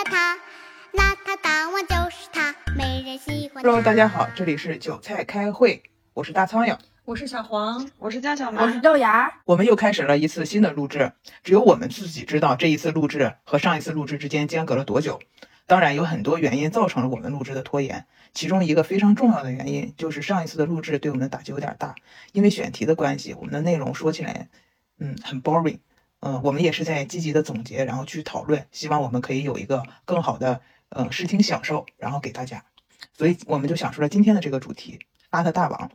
邋遢，邋遢大王就是他，没人喜欢他。Hello，大家好，这里是韭菜开会，我是大苍蝇。我是小黄，我是姜小我，是豆芽。我们又开始了一次新的录制，只有我们自己知道这一次录制和上一次录制之间间隔了多久。当然，有很多原因造成了我们录制的拖延，其中一个非常重要的原因就是上一次的录制对我们的打击有点大，因为选题的关系，我们的内容说起来，嗯，很 boring。嗯，我们也是在积极的总结，然后去讨论，希望我们可以有一个更好的呃视听享受，然后给大家。所以我们就想出了今天的这个主题——邋遢大王。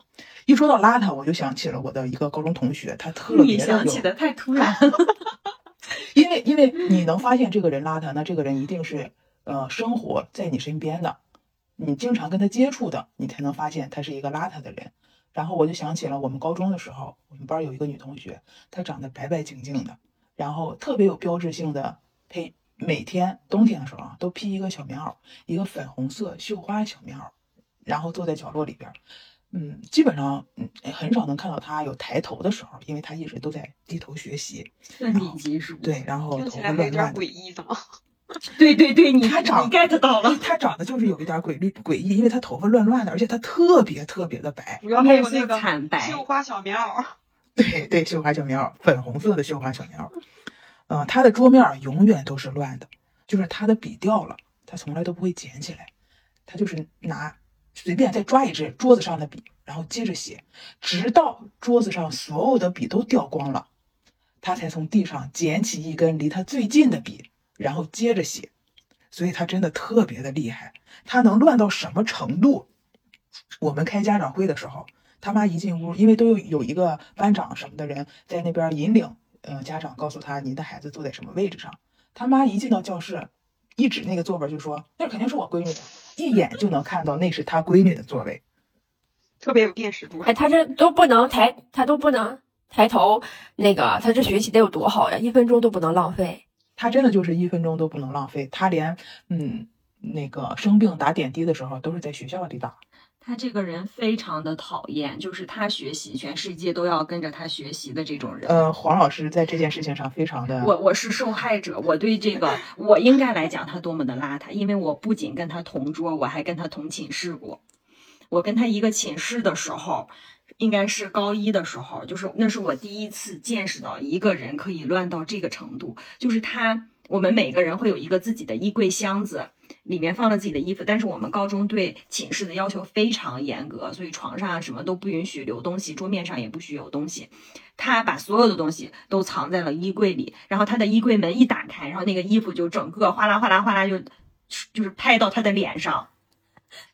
一说到邋遢，我就想起了我的一个高中同学，他特别的有想起的太突然了。因为因为你能发现这个人邋遢，那这个人一定是呃生活在你身边的，你经常跟他接触的，你才能发现他是一个邋遢的人。然后我就想起了我们高中的时候，我们班有一个女同学，她长得白白净净的，然后特别有标志性的配，每天冬天的时候啊，都披一个小棉袄，一个粉红色绣花小棉袄，然后坐在角落里边儿。嗯，基本上嗯很少能看到他有抬头的时候，因为他一直都在低头学习。奋笔疾书。对，然后听头起来还有点发乱乱的诡。异呢。对对对，你你他长 get 到了。他长得就是有一点诡异诡异，因为他头发乱乱的，而且他特别特别的白。主要还有面色那个惨白绣花小棉袄，对对，绣花小棉袄，粉红色的绣花小棉袄。嗯、他的桌面永远都是乱的，就是他的笔掉了，他从来都不会捡起来，他就是拿随便再抓一支桌子上的笔，然后接着写，直到桌子上所有的笔都掉光了，他才从地上捡起一根离他最近的笔，然后接着写。所以他真的特别的厉害，他能乱到什么程度？我们开家长会的时候，他妈一进屋，因为都有有一个班长什么的人在那边引领，呃，家长告诉他您的孩子坐在什么位置上。他妈一进到教室，一指那个座位就说：“那肯定是我闺女的。”一眼就能看到那是他闺女的座位。特别有辨识度。哎，他这都不能抬，他都不能抬头，那个他这学习得有多好呀？一分钟都不能浪费。他真的就是一分钟都不能浪费，他连嗯那个生病打点滴的时候都是在学校里打。他这个人非常的讨厌，就是他学习，全世界都要跟着他学习的这种人。呃，黄老师在这件事情上非常的我我是受害者，我对这个我应该来讲他多么的邋遢，因为我不仅跟他同桌，我还跟他同寝室过。我跟他一个寝室的时候，应该是高一的时候，就是那是我第一次见识到一个人可以乱到这个程度。就是他，我们每个人会有一个自己的衣柜箱子，里面放了自己的衣服，但是我们高中对寝室的要求非常严格，所以床上啊什么都不允许留东西，桌面上也不许有东西。他把所有的东西都藏在了衣柜里，然后他的衣柜门一打开，然后那个衣服就整个哗啦哗啦哗啦就就是拍到他的脸上。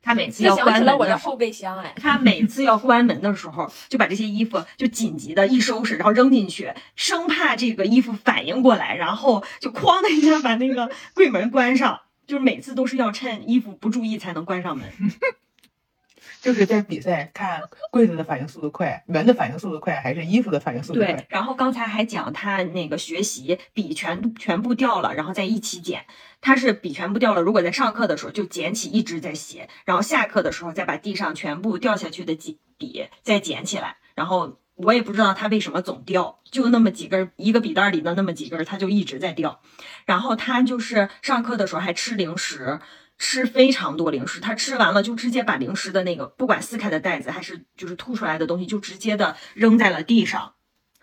他每次要关起了我的后备箱，哎，他每次要关门的时候，就把这些衣服就紧急的一收拾，然后扔进去，生怕这个衣服反应过来，然后就哐的一下把那个柜门关上。就是每次都是要趁衣服不注意才能关上门。就是在比赛看柜子的反应速度快，门的反应速度快，还是衣服的反应速度快对快？，然后刚才还讲他那个学习笔全全部掉了，然后再一起捡。他是笔全部掉了，如果在上课的时候就捡起一直在写，然后下课的时候再把地上全部掉下去的几笔再捡起来。然后我也不知道他为什么总掉，就那么几根儿，一个笔袋里的那么几根儿，他就一直在掉。然后他就是上课的时候还吃零食。吃非常多零食，他吃完了就直接把零食的那个不管撕开的袋子还是就是吐出来的东西，就直接的扔在了地上，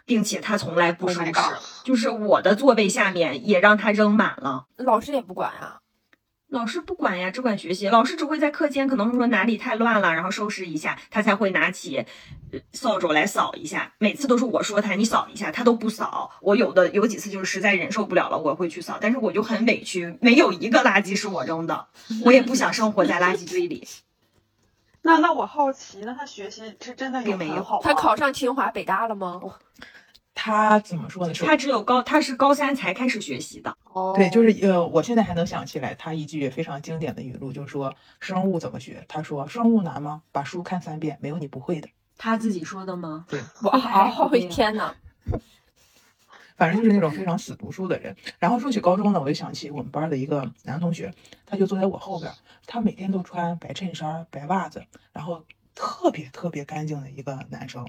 并且他从来不 Oh 收拾就是我的座位下面也让他扔满了。老师也不管啊。老师不管呀，只管学习。老师只会在课间可能说哪里太乱了，然后收拾一下，他才会拿起呃扫帚来扫一下。每次都是我说他你扫一下，他都不扫。我有的有几次就是实在忍受不了了，我会去扫，但是我就很委屈，没有一个垃圾是我扔的，我也不想生活在垃圾堆里。那那我好奇，那他学习是真的有并没有好他考上清华北大了吗？他怎么说呢？是他只有高，他是高三才开始学习的。哦，对，就是呃，我现在还能想起来他一句非常经典的语录，就是说生物怎么学？他说生物难吗？把书看三遍，没有你不会的。他自己说的吗？对 哇，哦 天哪！反正就是那种非常死读书的人。然后说起高中呢，我就想起我们班的一个男同学，他就坐在我后边，他每天都穿白衬衫、白袜子，然后特别特别干净的一个男生。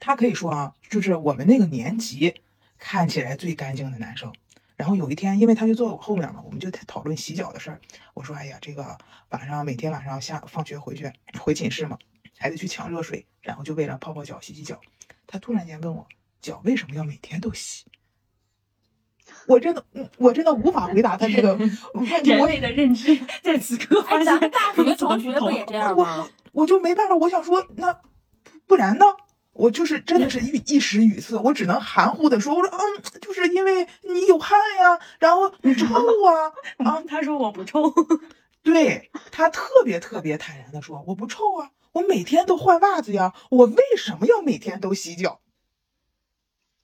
他可以说啊，就是我们那个年级看起来最干净的男生。然后有一天，因为他就坐我后面嘛，我们就讨论洗脚的事儿。我说：“哎呀，这个晚上每天晚上下放学回去回寝室嘛，还得去抢热水，然后就为了泡泡脚、洗洗脚。”他突然间问我：“脚为什么要每天都洗？”我真的，嗯我真的无法回答他这个 问题。我人类的认知在此刻发哎，咱们现大学同学不也这样吗？我就没办法，我想说，那不然呢？我就是真的是一一时语塞，我只能含糊的说，我说嗯，就是因为你有汗呀，然后你臭 啊啊，他说我不臭，对他特别特别坦然的说，我不臭啊，我每天都换袜子呀，我为什么要每天都洗脚？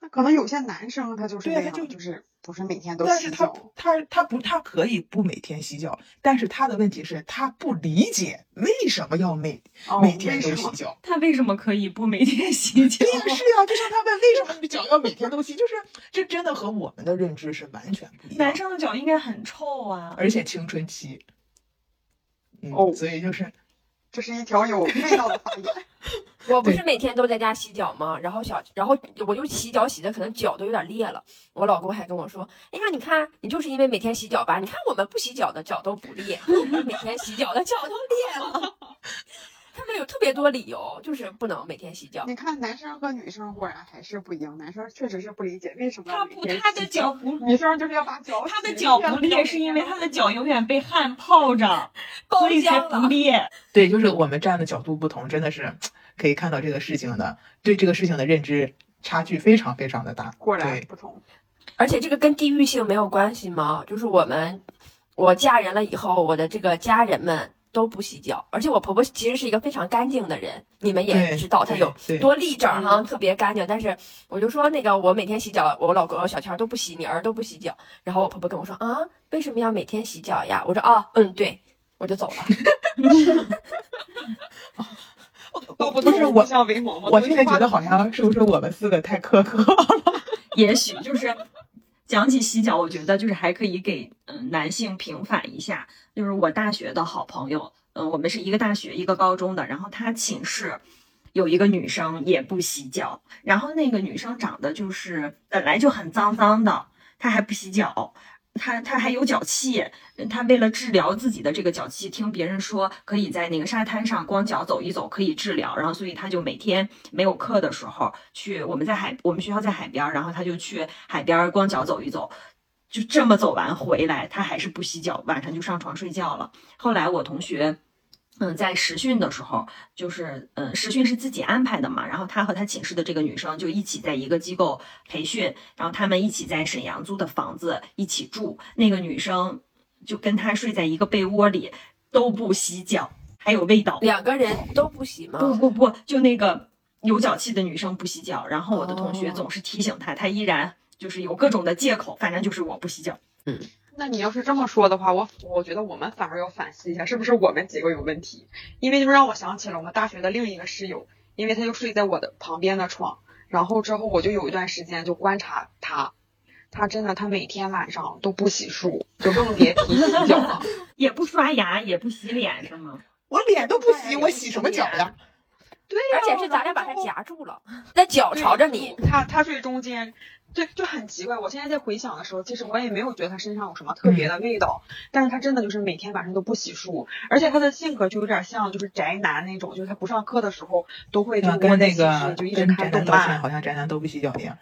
那可能有些男生他就是这样，对啊他就就是不是每天都但是他洗脚。他他不他可以不每天洗脚，但是他的问题是，他不理解为什么要每哦每天都洗脚。他为什么可以不每天洗脚？对呀，是呀，就像他问为什么你的脚要每天都洗，就是这真的和我们的认知是完全不一样。男，生的脚应该很臭啊。而且青春期，嗯，哦所以就是这是一条有味道的发言。我不是每天都在家洗脚吗？然后小，然后我就洗脚洗的可能脚都有点裂了。我老公还跟我说：“哎呀，你看你就是因为每天洗脚吧？你看我们不洗脚的脚都不裂，我们每天洗脚的脚都裂了。”有特别多理由，就是不能每天洗脚。你看男生和女生果然还是不一样，男生确实是不理解为什么他不他的脚不，女生就是要把脚他的脚不裂，是因为他的脚永远被汗泡着，包所以才。不裂。对，就是我们站的角度不同，真的是可以看到这个事情的对这个事情的认知差距非常非常的大。果然，不同。而且这个跟地域性没有关系吗？就是我们，我嫁人了以后，我的这个家人们都不洗脚，而且我婆婆其实是一个非常干净的人，你们也知道她有多立正哈，特别干净。但是我就说那个我每天洗脚，我老公小强都不洗，女儿都不洗脚。然后我婆婆跟我说啊，为什么要每天洗脚呀？我说啊，嗯，对，我就走了。都不不是我。我现在觉得好像是不是我们四个太苛刻了？也许就是讲起洗脚，我觉得就是还可以给嗯男性平反一下。就是我大学的好朋友，嗯，我们是一个大学一个高中的，然后他寝室有一个女生也不洗脚，然后那个女生长得就是本来就很脏脏的，她还不洗脚。他他还有脚气，他为了治疗自己的这个脚气，听别人说可以在那个沙滩上光脚走一走可以治疗，然后所以他就每天没有课的时候去，我们在海，我们学校在海边，然后他就去海边光脚走一走，就这么走完回来，他还是不洗脚，晚上就上床睡觉了。后来我同学。嗯，在实训的时候，就是嗯，实训是自己安排的嘛，然后他和他寝室的这个女生就一起在一个机构培训，然后他们一起在沈阳租的房子一起住，那个女生就跟他睡在一个被窝里，都不洗脚，还有味道。两个人都不洗吗？不不不，就那个有脚气的女生不洗脚，然后我的同学哦总是提醒她，她依然就是有各种的借口，反正就是我不洗脚。那你要是这么说的话，我我觉得我们反而要反思一下，是不是我们几个有问题？因为就让我想起了我们大学的另一个室友，因为他就睡在我的旁边的床，然后之后我就有一段时间就观察他，他真的他每天晚上都不洗漱，就更别提洗脚了。也不刷牙，也不洗脸，是吗？我脸都不洗，我洗什么脚呀？对而且是咱俩把他夹住了，那脚朝着你。他他睡中间，对，就很奇怪。我现在在回想的时候，其实我也没有觉得他身上有什么特别的味道，但是他真的就是每天晚上都不洗漱，而且他的性格就有点像就是宅男那种，就是他不上课的时候都会就像跟那个就一直看动漫。好像宅男都不洗脚一样。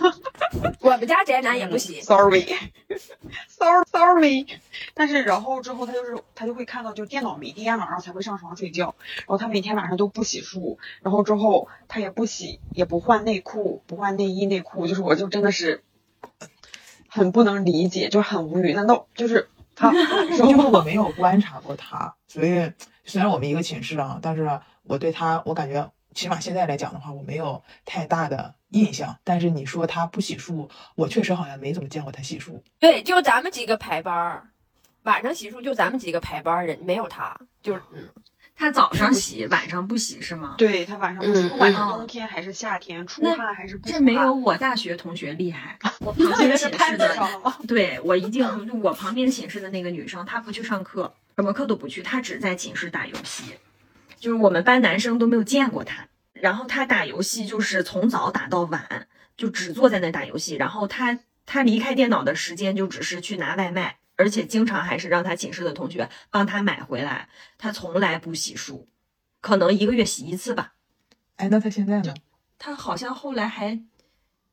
我们家宅男也不洗，Sorry，sorry sorry，但是然后之后他就是他就会看到就电脑没电了，然后才会上床睡觉，然后他每天晚上都不洗漱，然后之后他也不洗也不换内裤，不换内衣内裤，就是我就真的是很不能理解，就很无语。难道就是他 因为我没有观察过他，所以虽然我们一个寝室啊，但是我对他，我感觉起码现在来讲的话，我没有太大的印象。但是你说他不洗漱，我确实好像没怎么见过他洗漱。对，就咱们几个排班儿，晚上洗漱就咱们几个排班儿人，没有他，就是嗯，她早上洗，晚上不洗是吗？对他晚上不洗，嗯不管是嗯冬天还是夏天，出那汗还是不出这没有，我大学同学厉害。我旁边寝室的？对我一定，就我旁边寝室的那个女生，她不去上课，什么课都不去，她只在寝室打游戏。就是我们班男生都没有见过她，然后她打游戏就是从早打到晚，就只坐在那打游戏。然后她她离开电脑的时间就只是去拿外卖，而且经常还是让他寝室的同学帮他买回来。他从来不洗漱，可能一个月洗一次吧。哎，那他现在呢？他好像后来还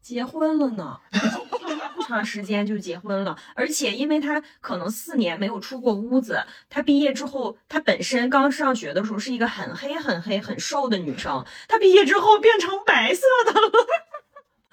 结婚了呢，不长时间就结婚了。而且因为他可能四年没有出过屋子，他毕业之后，他本身刚上学的时候是一个很黑、很黑、很瘦的女生，她毕业之后变成白色的了。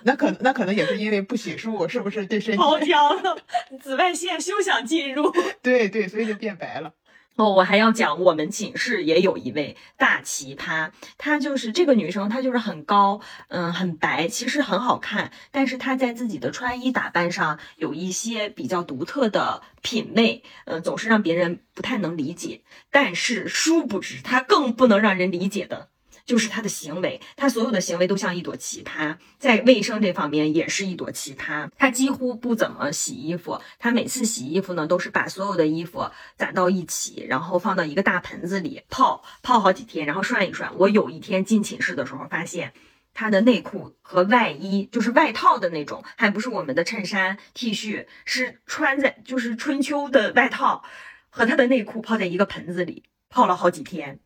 那可那可能也是因为不洗漱，是不是对身 体？包浆了，紫外线休想进入。对对，所以就变白了。哦，我还要讲，我们寝室也有一位大奇葩，她就是这个女生，她就是很高，嗯，很白，其实很好看，但是她在自己的穿衣打扮上有一些比较独特的品味，嗯，总是让别人不太能理解。但是殊不知，她更不能让人理解的。就是他的行为，他所有的行为都像一朵奇葩，在卫生这方面也是一朵奇葩。他几乎不怎么洗衣服，他每次洗衣服呢，都是把所有的衣服攒到一起，然后放到一个大盆子里泡泡好几天，然后涮一涮。我有一天进寝室的时候，发现他的内裤和外衣，就是外套的那种，还不是我们的衬衫 T 恤，是穿在就是春秋的外套和他的内裤泡在一个盆子里泡了好几天。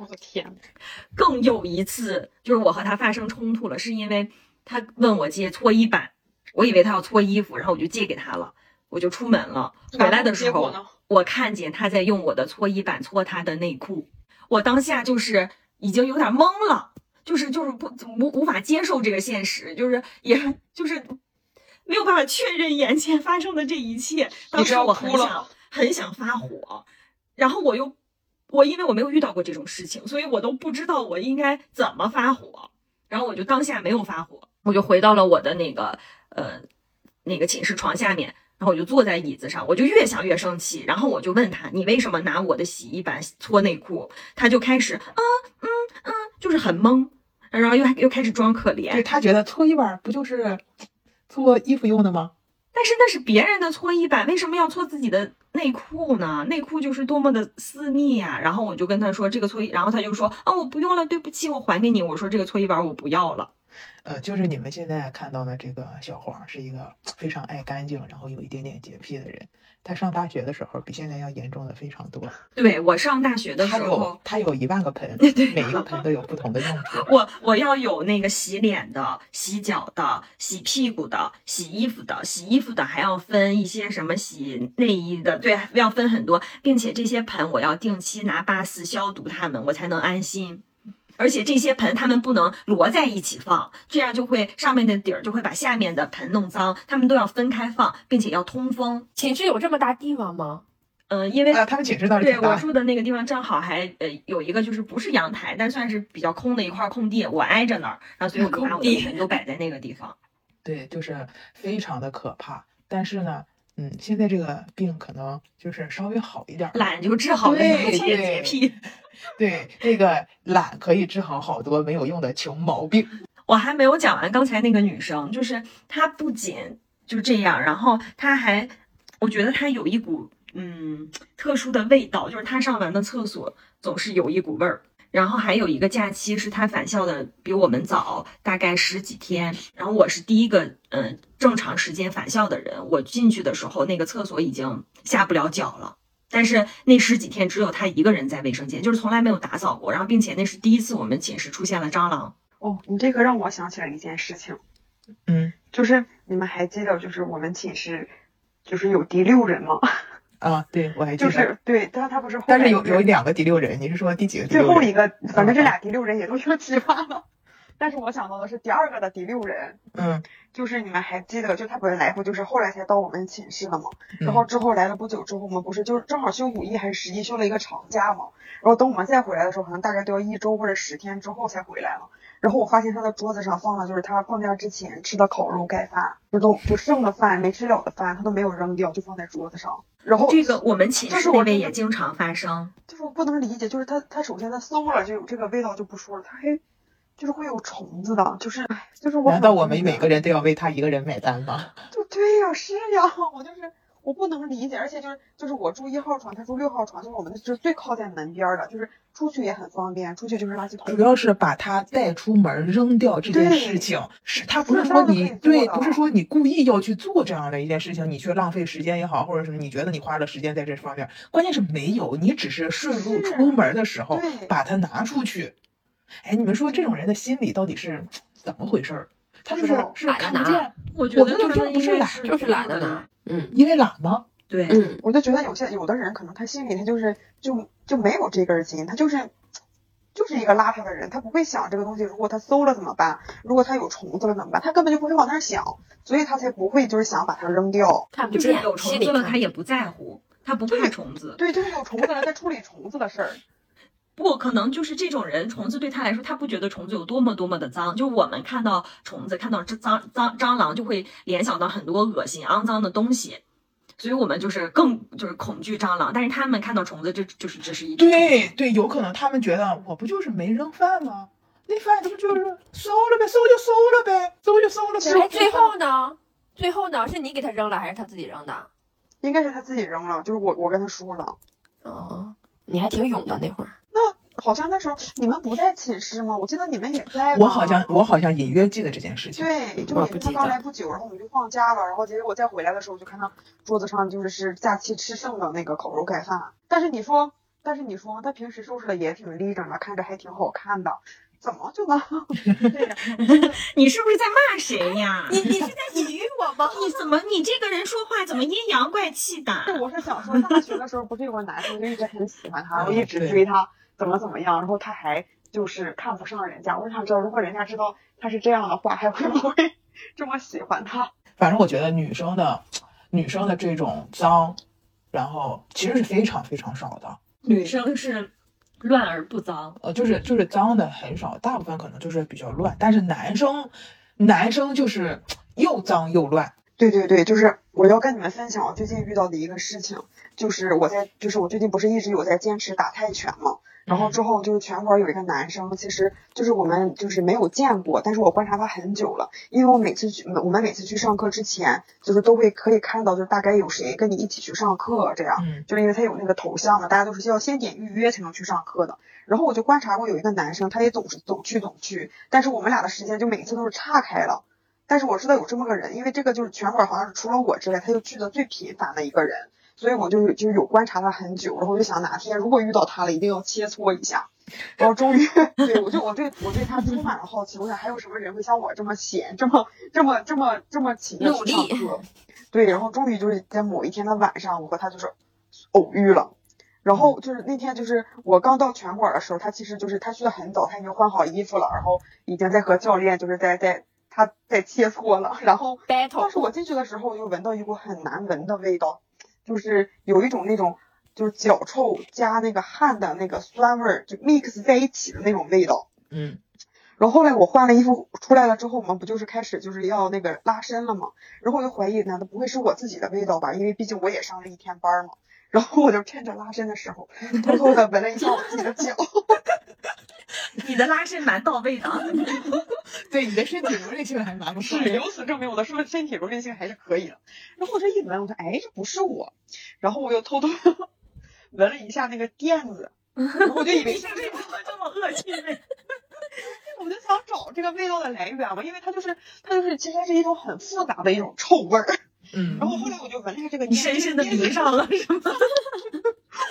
我的天！更有一次，就是我和他发生冲突了，是因为他问我借搓衣板，我以为他要搓衣服，然后我就借给他了，我就出门了。回来的时候，我看见他在用我的搓衣板搓他的内裤，我当下就是已经有点懵了，就是就是不无无法接受这个现实，就是也就是没有办法确认眼前发生的这一切。当时我很想很想发火，然后我又。我因为我没有遇到过这种事情，所以我都不知道我应该怎么发火。然后我就当下没有发火，我就回到了我的那个呃那个寝室床下面，然后我就坐在椅子上，我就越想越生气。然后我就问他：“你为什么拿我的洗衣板搓内裤？”他就开始啊嗯嗯，就是很懵，然后又又开始装可怜。对他觉得搓衣板不就是搓衣服用的吗？但是那是别人的搓衣板，为什么要搓自己的内裤呢？内裤就是多么的私密呀！然后我就跟他说这个搓衣，然后他就说啊，我不用了，对不起，我还给你。我说这个搓衣板我不要了。呃，就是你们现在看到的这个小黄是一个非常爱干净，然后有一点点洁癖的人。他上大学的时候比现在要严重的非常多。对我上大学的时候，他有一万个盆，每一个盆都有不同的用处。我我要有那个洗脸的、洗脚的、洗屁股的、洗衣服的。洗衣服的还要分一些什么洗内衣的，对，要分很多，并且这些盆我要定期拿八四消毒它们，我才能安心。而且这些盆它们不能摞在一起放，这样就会上面的底儿就会把下面的盆弄脏，它们都要分开放，并且要通风。寝室有这么大地方吗？嗯，因为他们寝室倒是对我住的那个地方正好还呃有一个就是不是阳台，但算是比较空的一块空地，我挨着那儿，然后所以我就把我的盆都摆在那个地方。对，就是非常的可怕。但是呢，嗯，现在这个病可能就是稍微好一点，懒就治好了一切洁癖。对，这个懒可以治好好多没有用的穷毛病。我还没有讲完，刚才那个女生，就是她不仅就这样，然后她还，我觉得她有一股嗯特殊的味道，就是她上完的厕所总是有一股味儿。然后还有一个假期是他返校的比我们早大概十几天，然后我是第一个嗯正常时间返校的人，我进去的时候那个厕所已经下不了脚了。但是那十几天只有他一个人在卫生间，就是从来没有打扫过。然后，并且那是第一次我们寝室出现了蟑螂。哦，你这个让我想起了一件事情，嗯，就是你们还记得，就是我们寝室就是有第六人吗？啊，对，我还记得。就是对，但他不是，但是有有两个第六人，你是说第几个？最后一个，反正这俩第六人也都挺奇葩的。但是我想到的是第二个的第六人，嗯，就是你们还记得，就他本来不就是后来才到我们寝室的嘛？然后之后来了不久之后，我们不是就是正好休五一还是十一休了一个长假嘛？然后等我们再回来的时候，可能大概都要一周或者十天之后才回来了。然后我发现他的桌子上放了就是他放假之前吃的烤肉盖饭，就都就剩的饭没吃了的饭，他都没有扔掉，就放在桌子上。然后这个我们寝室那边也经常发生，就是我不能理解，就是他他首先他馊了就有这个味道就不说了，他还。就是会有虫子的，就是，就是我。难道我们每个人都要为他一个人买单吗？就对呀，是呀，我就是我不能理解，而且就是就是我住一号床，他住六号床，就是我们是最靠在门边儿的，就是出去也很方便，出去就是垃圾桶。主要是把它带出门扔掉这件事情，是他不是是说你对，不是说你故意要去做这样的一件事情，你去浪费时间也好，或者什么你觉得你花了时间在这方面，关键是没有，你只是顺路出门的时候把它拿出去。哎，你们说这种人的心理到底是怎么回事儿？他就是是懒得拿看不见，我觉得我觉得他们应该这不是懒就是懒得拿。嗯因为懒吗？对，嗯，我就觉得有些有的人可能他心里他就是就就没有这根筋，他就是就是一个邋遢的人，他不会想这个东西，如果他馊了怎么办？如果他有虫子了怎么办？他根本就不会往那儿想，所以他才不会就是想把它扔掉。看不见，就是有虫子了，心里他也不在乎，他不怕虫子。对，就是有虫子了，在处理虫子的事儿。不，可能就是这种人，虫子对他来说，他不觉得虫子有多么多么的脏。就我们看到虫子，看到这脏脏蟑螂，就会联想到很多恶心、肮脏的东西，所以我们就是更就是恐惧蟑螂。但是他们看到虫子，这就是只是一。对对，有可能他们觉得我不就是没扔饭吗？那饭这不就是收了呗，收就收了呗，收就收了呗。哎，最后呢？最后呢？是你给他扔了，还是他自己扔的？应该是他自己扔了，就是我我跟他说了。哦，你还挺勇的那会儿。好像那时候你们不在寝室吗？我记得你们也在。我好像我好像隐约记得这件事情。对，就是他刚来不久，然后我们就放假了，然后结果我再回来的时候，就看到桌子上就是是假期吃剩的那个烤肉盖饭。但是你说，但是你说他平时收拾的也挺立整的，看着还挺好看的，怎么就能？你是不是在骂谁呀？你你是在比喻我吗？你怎么你这个人说话怎么阴阳怪气的？我是想说，大学的时候不是有个男生就一直很喜欢他，然后一直追他，怎么怎么样，然后他还就是看不上人家。我想知道，如果人家知道他是这样的话，还会不会 这么喜欢他？反正我觉得女生的女生的这种脏，然后其实是非常非常少的。女生是乱而不脏。呃，就是就是脏的很少，大部分可能就是比较乱。但是男生男生就是又脏又乱。对对对，就是我要跟你们分享我最近遇到的一个事情，就是我在，就是我最近不是一直有在坚持打泰拳嘛，然后之后就是拳馆有一个男生，其实就是我们就是没有见过，但是我观察他很久了，因为我每次去，我们每次去上课之前，就是都会可以看到，就是大概有谁跟你一起去上课这样，嗯就是因为他有那个头像嘛，大家都是要先点预约才能去上课的。然后我就观察过有一个男生，他也总是总去总去，但是我们俩的时间就每次都是岔开了。但是我知道有这么个人，因为这个就是拳馆好像是除了我之外，他就去的最频繁的一个人，所以我就就有观察他很久，然后我就想哪天如果遇到他了，一定要切磋一下。然后终于，对我就我对我对他充满了好奇，我想还有什么人会像我这么闲，这么这么这么这么勤的去上力课？对，然后终于就是在某一天的晚上，我和他就是偶遇了。然后就是那天，就是我刚到拳馆的时候，他其实就是他去的很早，他已经换好衣服了，然后已经在和教练就是在在他在切磋了。然后当 battle 时我进去的时候，我就闻到一股很难闻的味道，就是有一种那种就是脚臭加那个汗的那个酸味儿，就 mix 在一起的那种味道。嗯然后后来我换了衣服出来了之后，我们不就是开始就是要那个拉伸了吗？然后我就怀疑，难道不会是我自己的味道吧？因为毕竟我也上了一天班嘛。然后我就趁着拉伸的时候，偷偷的闻了一下我自己的脚。你的拉伸蛮到位的。对你的身体柔韧性还蛮不错的。是由此证明我的身身体柔韧性还是可以的。然后我这一闻，我说哎，这不是我。然后我又偷偷 闻了一下那个垫子，我就以为是这个。这么恶心的。我就想找这个味道的来源嘛，因为它就是它就是其实是一种很复杂的一种臭味儿。嗯然后后来我就闻了一下这个你垫子，深深的迷上了是吗？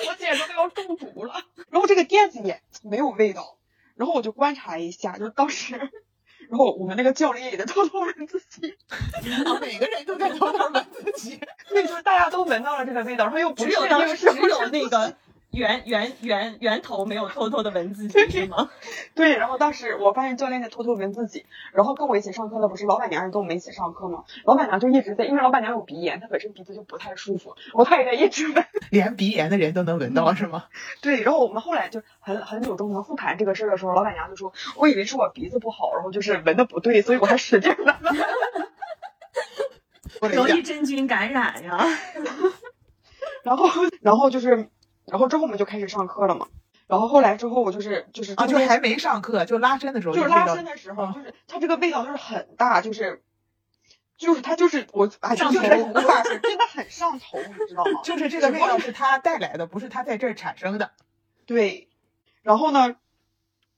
我简直都要中毒了。然后这个垫子也没有味道，然后我就观察一下，就是当时，然后我们那个教练也在偷偷闻自己，每个人都在偷偷闻自己。对，就是大家都闻到了这个味道，然后又不只确定有当时是不是只有那个源源源源头没有偷偷的闻自己是吗？对，然后当时我发现教练在偷偷闻自己，然后跟我一起上课的不是老板娘也跟我们一起上课吗？老板娘就一直在，因为老板娘有鼻炎，她本身鼻子就不太舒服，然后她也在一直闻。连鼻炎的人都能闻到是吗？对，然后我们后来就很很久中能复盘这个事儿的时候，老板娘就说，我以为是我鼻子不好，然后就是闻的不对，所以我还使劲闻。容易真菌感染呀。然后，然后就是，然后之后我们就开始上课了嘛。然后后来之后，我就是就是啊，就还没上课，就拉伸的时候就是拉伸的时候，嗯就是它这个味道就是很大，就是就是它就是我哎，上就是头无法是真的很上头，你知道吗？就是这个味道是他带来的，不是他在这儿产生的。对，然后呢，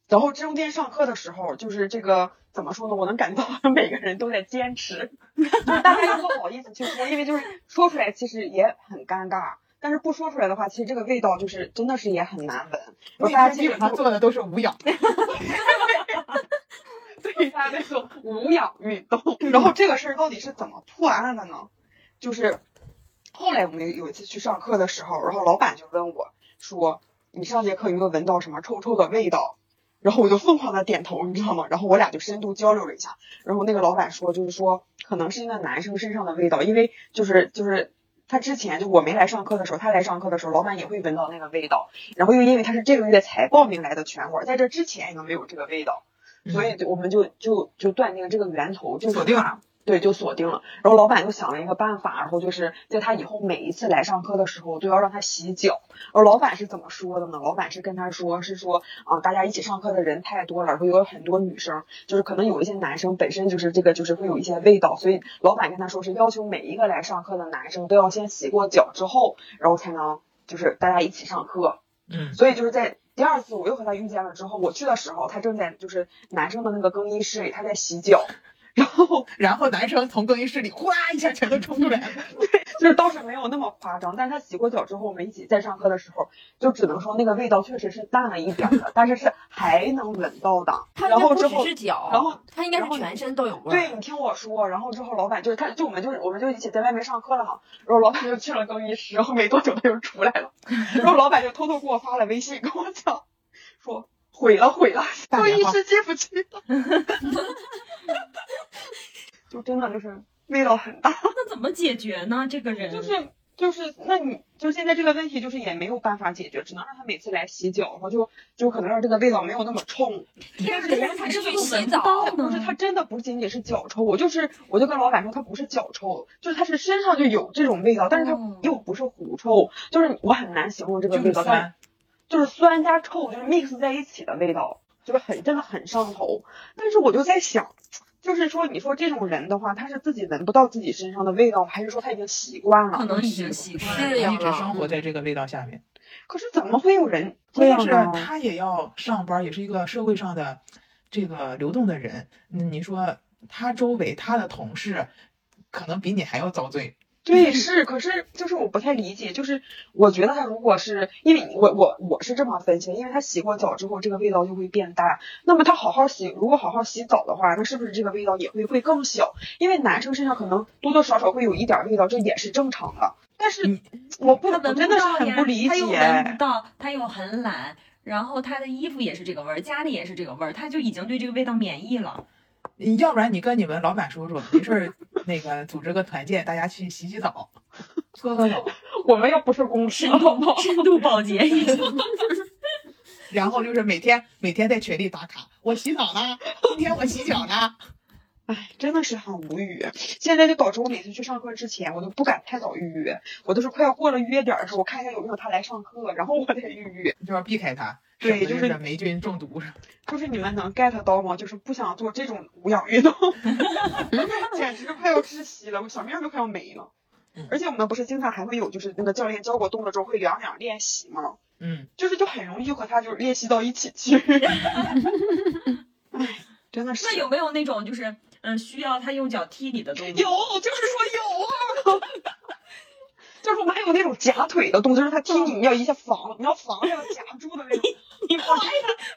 然后中间上课的时候，就是这个怎么说呢？我能感觉到 每个人都在坚持，就是大家都不好意思去说，因为就是说出来其实也很尴尬。但是不说出来的话，其实这个味道就是真的是也很难闻。那大家天基本上做的都是无氧 对他那种无氧运动。然后这个事儿到底是怎么破案的呢？就是后来我们有一次去上课的时候，然后老板就问我说：“你上节课有没有闻到什么臭臭的味道？”然后我就疯狂的点头，你知道吗？然后我俩就深度交流了一下。然后那个老板说，就是说可能是一个男生身上的味道，因为就是就是。他之前就我没来上课的时候，他来上课的时候，老板也会闻到那个味道。然后又因为他是这个月才报名来的全馆，在这之前已经没有这个味道，所以就我们就就就断定这个源头就是锁定了。对，就锁定了。然后老板又想了一个办法，然后就是在他以后每一次来上课的时候都要让他洗脚。而老板是怎么说的呢？老板是跟他说，是说啊、大家一起上课的人太多了，然后有很多女生，就是可能有一些男生本身就是这个就是会有一些味道，所以老板跟他说是要求每一个来上课的男生都要先洗过脚之后，然后才能就是大家一起上课。嗯，所以就是在第二次我又和他遇见了之后，我去的时候，他正在就是男生的那个更衣室里，他在洗脚。然后然后男生从更衣室里哗一下全都冲出来了。对就是倒是没有那么夸张，但是他洗过脚之后，我们一起在上课的时候，就只能说那个味道确实是淡了一点儿的，但是是还能闻到的。它然后之后是，脚，然后他应该是全身都有味儿。对你听我说，然后之后老板就是他，就我们就是我们就一起在外面上课了嘛，然后老板就去了更衣室，然后没多久他就出来了，然后老板就偷偷给我发了微信跟我讲，说毁了毁了，我一时记不去了，就真的就是味道很大。那怎么解决呢？这个人就是就是，那你就现在这个问题就是也没有办法解决，只能让他每次来洗脚，然后就就可能让这个味道没有那么冲。但是人家还是去洗澡到不是，呢他真的不仅仅是脚臭，我就是我就跟老板说，他不是脚臭，就是他是身上就有这种味道，但是他哦又不是狐臭，就是我很难形容这个味道，就是酸加臭，就是 mix 在一起的味道，就是很真的很上头。但是我就在想，就是说，你说这种人的话，他是自己闻不到自己身上的味道，还是说他已经习惯了？可能已经习惯是了。一直生活在这个味道下面。可是怎么会有人这样呢？是他也要上班，也是一个社会上的这个流动的人。嗯，你说他周围他的同事可能比你还要遭罪。对，是，可是就是我不太理解，就是我觉得他如果是因为我我我是这么分析的，因为他洗过澡之后，这个味道就会变大。那么他好好洗，如果好好洗澡的话，那是不是这个味道也会会更小？因为男生身上可能多多少少会有一点味道，这也是正常的。但是我不，他闻我真的是很不理解他又闻解不。到，他又很懒，然后他的衣服也是这个味儿，家里也是这个味儿，他就已经对这个味道免疫了。要不然你跟你们老板说说，没事儿那个组织个团建，大家去洗洗澡，搓搓澡，我们又不是公司深，度深度保洁已经。然后就是每天每天在群里打卡，我洗澡呢，今天我洗脚呢。哎，真的是很无语。现在就导致我每次去上课之前，我都不敢太早预约，我都是快要过了约点的时候，我看一下有没有他来上课，然后我再预约。就要避开它，对就是霉菌中毒。就是你们能 get 到吗？就是不想做这种无氧运动，简直快要窒息了，我小命都快要没了嗯。而且我们不是经常还会有，就是那个教练教过动作之后会两两练习吗？嗯，就是就很容易就和他就是练习到一起去。哎，真的是。那有没有那种就是嗯需要他用脚踢你的动作有，就是说有啊。就是我们还有那种夹腿的动作，就是他踢你，你要一下防，你要防着要夹住的那种。你闻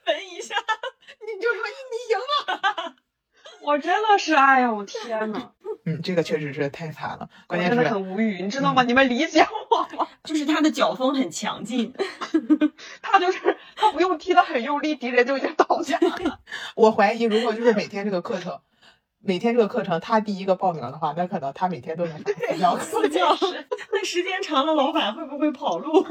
闻一下，你就说你赢了。我真的是，哎呀，我天呐，嗯，这个确实是太惨了，我真的关键是很无语，你知道吗？你们理解我吗？就是他的脚风很强劲。他就是他不用踢得很用力，敌人就已经倒下了。我怀疑，如果就是每天这个课程，每天这个课程他第一个报名的话，那可能他每天都能上私教课。私教，那时间长了，老板会不会跑路？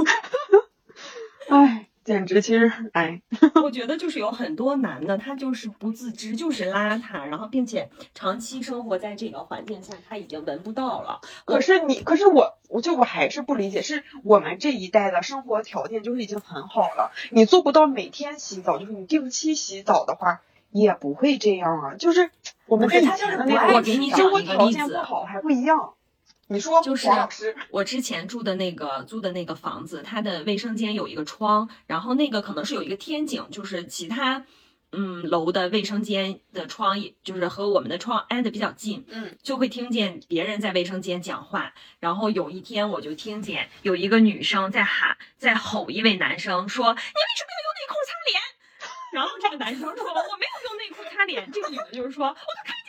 哎，简直，其实，哎，我觉得就是有很多男的，他就是不自知，就是邋遢，然后并且长期生活在这个环境下，他已经闻不到了。可是你，可是我，我就我还是不理解，是我们这一代的生活条件就是已经很好了，你做不到每天洗澡，就是你定期洗澡的话，也不会这样啊，就是我们不是跟他就是不爱前的那种我给你生活讲一个条例子件不好还不一样。你说就是我之前住的那个租的那个房子，它的卫生间有一个窗，然后那个可能是有一个天井，就是其他嗯楼的卫生间的窗，也就是和我们的窗挨得比较近，嗯，就会听见别人在卫生间讲话。然后有一天我就听见有一个女生在喊，在吼一位男生说：“你为什么要用内裤擦脸？”然后这个男生说：“我没有用内裤擦脸。”这个女的就是说：“我都看见你用内裤擦脸了。”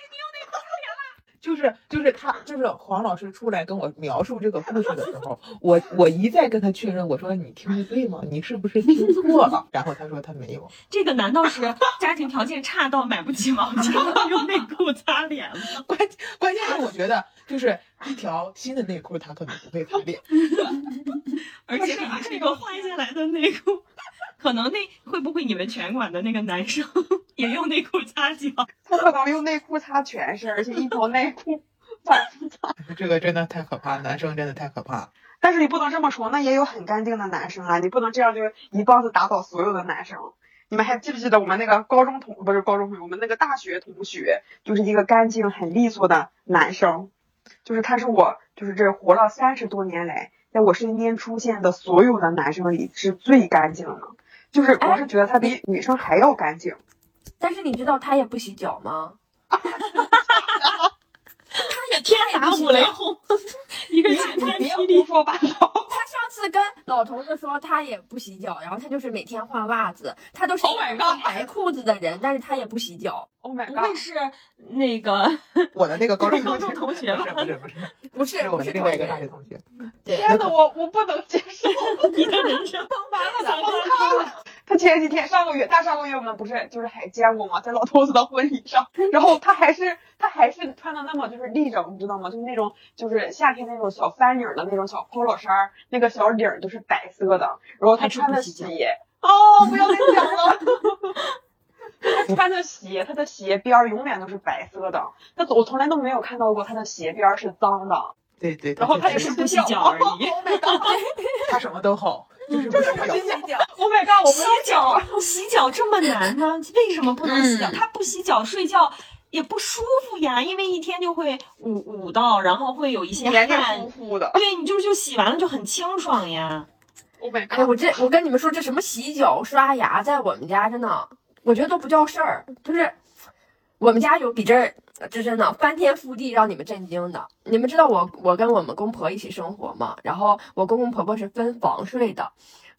就是就是他就是黄老师出来跟我描述这个故事的时候，我我一再跟他确认，我说你听的对吗？你是不是听错了？然后他说他没有。这个难道是家庭条件差到买不起毛巾，用内裤擦脸吗？关关键是我觉得就是一条新的内裤，他可能不会擦脸。而且还是一个换下来的内裤，可能那会不会你们拳馆的那个男生也用内裤擦脚？他可能用内裤擦全身，而且一条内裤反复擦。这个真的太可怕，男生真的太可怕。但是你不能这么说，那也有很干净的男生啊，你不能这样就一棒子打倒所有的男生。你们还记不记得我们那个高中同不是高中同学，我们那个大学同学，就是一个干净很利索的男生，就是他是我就是这活了三十多年来，在我身边出现的所有的男生里是最干净的，就是我是觉得他比女生还要干净。但是你知道他也不洗脚吗？他也天打五雷轰，一个晴天别霹雳胡。说八道。他上次跟老头子说他也不洗脚，然后他就是每天换袜子，他都是 Oh 一 my 个 god 白裤子的人，但是他也不洗脚。Oh my 不 god！不会是那个 我的那个高中高中同学吧不是不是不是，不是是我另外一个大学学同学。天呐，我我不能接受。你的人生 崩完了，他前几天上个月，大上个月我们不是就是还见过吗？在老头子的婚礼上，然后他还是他还是穿的那么就是立整，你知道吗？就是那种就是夏天那种小翻领的那种小 polo 衫儿，那个小领儿都是白色的，然后他穿的鞋，哦，不要再讲了。他穿的鞋，他的鞋边儿永远都是白色的，他我从来都没有看到过他的鞋边儿是脏的。对对，然后他也是不洗脚而已。他什么都好，就是不洗脚。洗脚。Oh my god！我不洗脚，洗脚这么难吗？为什么不能洗脚？嗯他不洗脚睡觉也不舒服呀，因为一天就会捂捂到，然后会有一些黏黏汗糊。糊的。对，你就就洗完了就很清爽呀。Oh my 哎，我 god！这我跟你们说，这什么洗脚、刷牙，在我们家真的，我觉得都不叫事儿。就是我们家有比这儿这真的翻天覆地让你们震惊的。你们知道我我跟我们公婆一起生活吗？然后我公公婆婆是分房睡的。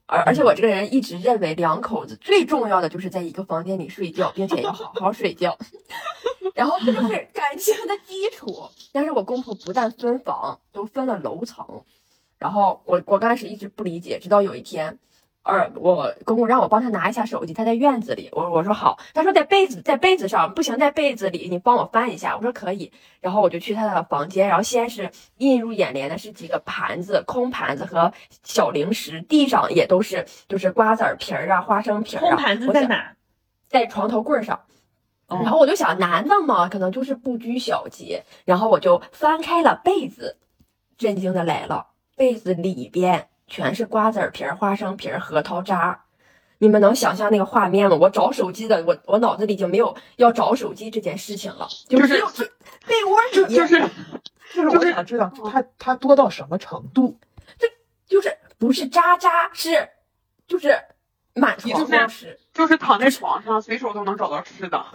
而而且我这个人一直认为两口子最重要的就是在一个房间里睡觉，并且要好好睡觉，然后这就是感情的基础。但是我公婆不但分房，都分了楼层。然后我我刚开始一直不理解，直到有一天，二我公公让我帮他拿一下手机，他在院子里，我我说好，他说在被子在被子上不行，在被子里你帮我翻一下，我说可以，然后我就去他的房间，然后先是映入眼帘的是几个盘子，空盘子和小零食，地上也都是就是瓜子儿皮儿啊、花生皮儿啊，空盘子我？在哪？在床头柜儿上。哦然后我就想，男的嘛，可能就是不拘小节。然后我就翻开了被子，震惊的来了，被子里边全是瓜子儿皮儿、花生皮儿、核桃渣。你们能想象那个画面吗？我找手机的，我我脑子里已经没有要找手机这件事情了，就就是只有这被窝里就是就是我想知道它它多到什么程度？这就是不是渣渣，是就是满床就是都是。就是躺在床上，随手都能找到吃的。